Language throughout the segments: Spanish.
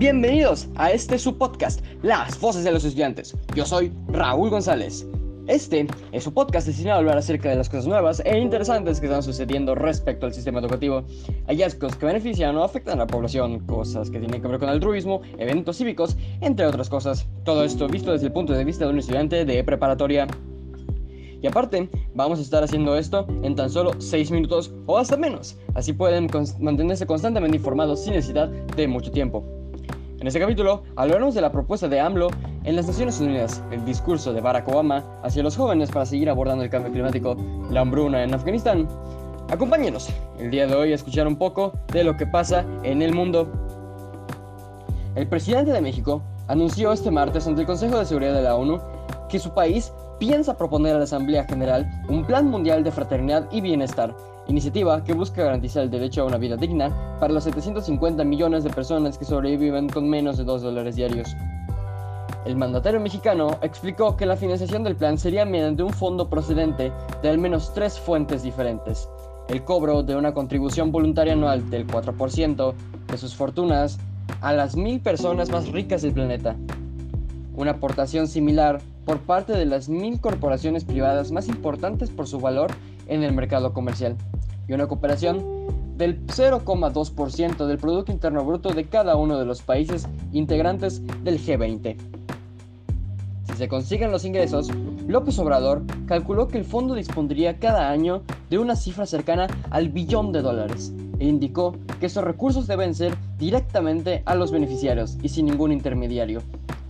Bienvenidos a este su podcast, Las Voces de los Estudiantes. Yo soy Raúl González. Este es su podcast destinado a hablar acerca de las cosas nuevas e interesantes que están sucediendo respecto al sistema educativo, hallazgos que benefician o afectan a la población, cosas que tienen que ver con altruismo, eventos cívicos, entre otras cosas. Todo esto visto desde el punto de vista de un estudiante de preparatoria. Y aparte, vamos a estar haciendo esto en tan solo 6 minutos o hasta menos. Así pueden mantenerse constantemente informados sin necesidad de mucho tiempo. En este capítulo hablaremos de la propuesta de AMLO en las Naciones Unidas, el discurso de Barack Obama hacia los jóvenes para seguir abordando el cambio climático, la hambruna en Afganistán. Acompáñenos el día de hoy a escuchar un poco de lo que pasa en el mundo. El presidente de México anunció este martes ante el Consejo de Seguridad de la ONU que su país piensa proponer a la Asamblea General un plan mundial de fraternidad y bienestar, iniciativa que busca garantizar el derecho a una vida digna para los 750 millones de personas que sobreviven con menos de 2 dólares diarios. El mandatario mexicano explicó que la financiación del plan sería mediante un fondo procedente de al menos tres fuentes diferentes. El cobro de una contribución voluntaria anual del 4% de sus fortunas a las mil personas más ricas del planeta. Una aportación similar por parte de las mil corporaciones privadas más importantes por su valor en el mercado comercial y una cooperación del 0,2% del Producto Interno Bruto de cada uno de los países integrantes del G20. Si se consiguen los ingresos, López Obrador calculó que el fondo dispondría cada año de una cifra cercana al billón de dólares e indicó que esos recursos deben ser directamente a los beneficiarios y sin ningún intermediario.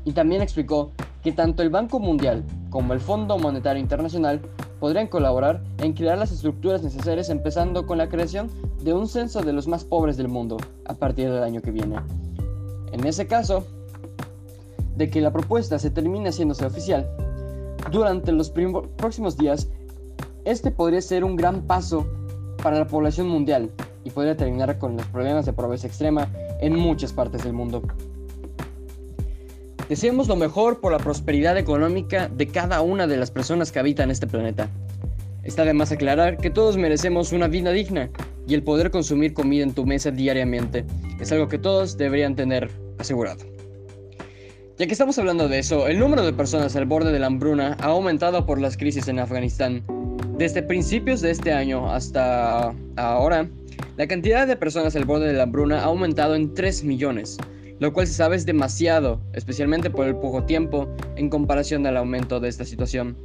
Y también explicó que tanto el Banco Mundial como el Fondo Monetario Internacional podrían colaborar en crear las estructuras necesarias empezando con la creación de un censo de los más pobres del mundo a partir del año que viene. En ese caso, de que la propuesta se termine haciéndose oficial, durante los próximos días, este podría ser un gran paso para la población mundial y podría terminar con los problemas de pobreza extrema en muchas partes del mundo. Deseemos lo mejor por la prosperidad económica de cada una de las personas que habitan este planeta. Está de más aclarar que todos merecemos una vida digna y el poder consumir comida en tu mesa diariamente es algo que todos deberían tener asegurado. Ya que estamos hablando de eso, el número de personas al borde de la hambruna ha aumentado por las crisis en Afganistán. Desde principios de este año hasta ahora, la cantidad de personas al borde de la hambruna ha aumentado en 3 millones, lo cual se sabe es demasiado, especialmente por el poco tiempo en comparación al aumento de esta situación.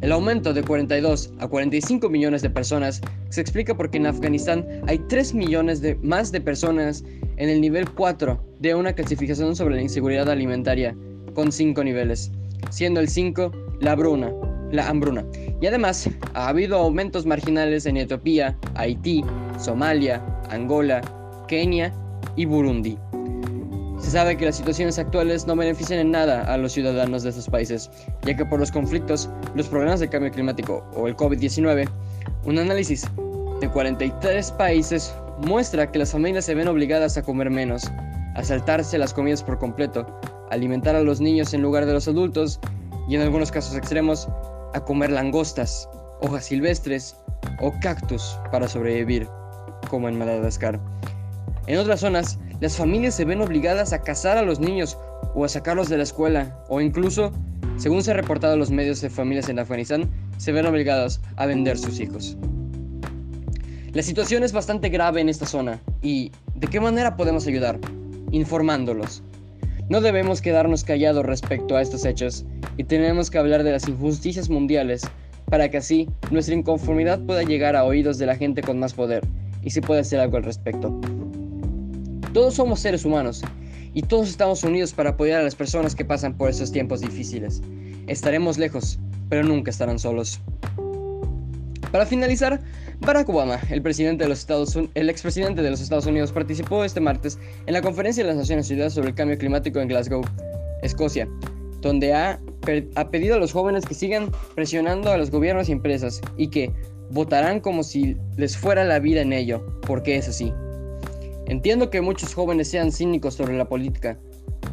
El aumento de 42 a 45 millones de personas se explica porque en Afganistán hay 3 millones de más de personas en el nivel 4 de una clasificación sobre la inseguridad alimentaria, con 5 niveles, siendo el 5 la hambruna, la hambruna. Y además ha habido aumentos marginales en Etiopía, Haití, Somalia, Angola, Kenia y Burundi. Se sabe que las situaciones actuales no benefician en nada a los ciudadanos de estos países, ya que por los conflictos, los problemas de cambio climático o el COVID-19, un análisis de 43 países muestra que las familias se ven obligadas a comer menos, a saltarse las comidas por completo, alimentar a los niños en lugar de los adultos y en algunos casos extremos a comer langostas, hojas silvestres o cactus para sobrevivir, como en Madagascar. En otras zonas, las familias se ven obligadas a casar a los niños o a sacarlos de la escuela, o incluso, según se ha reportado en los medios de familias en Afganistán, se ven obligados a vender sus hijos. La situación es bastante grave en esta zona y ¿de qué manera podemos ayudar? Informándolos. No debemos quedarnos callados respecto a estos hechos y tenemos que hablar de las injusticias mundiales para que así nuestra inconformidad pueda llegar a oídos de la gente con más poder y se pueda hacer algo al respecto. Todos somos seres humanos y todos estamos unidos para apoyar a las personas que pasan por estos tiempos difíciles. Estaremos lejos, pero nunca estarán solos. Para finalizar, Barack Obama, el, presidente de los Estados, el expresidente de los Estados Unidos, participó este martes en la Conferencia de las Naciones Unidas sobre el Cambio Climático en Glasgow, Escocia, donde ha, ha pedido a los jóvenes que sigan presionando a los gobiernos y empresas y que votarán como si les fuera la vida en ello, porque es así. Entiendo que muchos jóvenes sean cínicos sobre la política,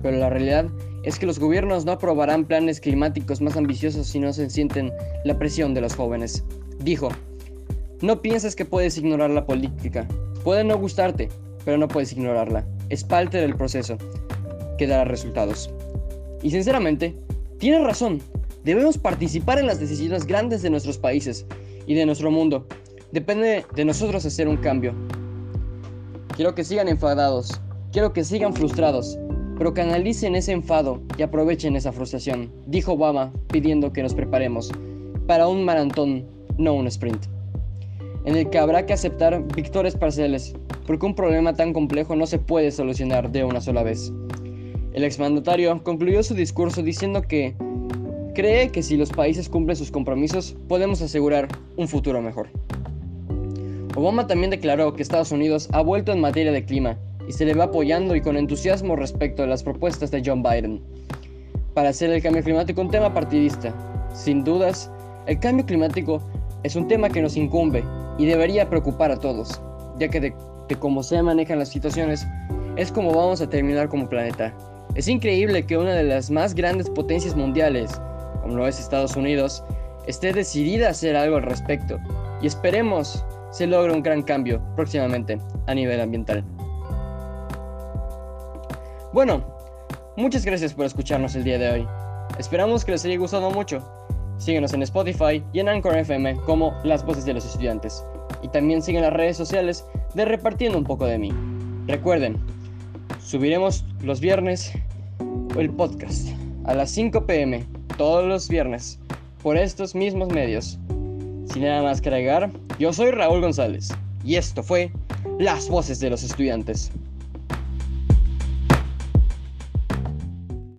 pero la realidad es que los gobiernos no aprobarán planes climáticos más ambiciosos si no se sienten la presión de los jóvenes. Dijo, no pienses que puedes ignorar la política. Puede no gustarte, pero no puedes ignorarla. es parte del proceso que dará resultados. Y sinceramente, tiene razón, debemos participar en las decisiones grandes de nuestros países y de nuestro mundo. Depende de nosotros hacer un cambio. Quiero que sigan enfadados, quiero que sigan frustrados, pero canalicen ese enfado y aprovechen esa frustración, dijo Obama pidiendo que nos preparemos para un maratón, no un sprint, en el que habrá que aceptar victorias parciales, porque un problema tan complejo no se puede solucionar de una sola vez. El exmandatario concluyó su discurso diciendo que cree que si los países cumplen sus compromisos, podemos asegurar un futuro mejor. Obama también declaró que Estados Unidos ha vuelto en materia de clima y se le va apoyando y con entusiasmo respecto a las propuestas de John Biden para hacer el cambio climático un tema partidista. Sin dudas, el cambio climático es un tema que nos incumbe y debería preocupar a todos, ya que de, cómo se manejan las situaciones es como vamos a terminar como planeta. Es increíble que una de las más grandes potencias mundiales, como lo es Estados Unidos, esté decidida a hacer algo al respecto y esperemos se logre un gran cambio próximamente a nivel ambiental. Bueno, muchas gracias por escucharnos el día de hoy. Esperamos que les haya gustado mucho. Síguenos en Spotify y en Anchor FM como Las Voces de los Estudiantes. Y también siguen las redes sociales de Repartiendo un poco de mí. Recuerden, subiremos los viernes el podcast a las 5 pm todos los viernes por estos mismos medios. Sin nada más que agregar, yo soy Raúl González y esto fue Las Voces de los Estudiantes.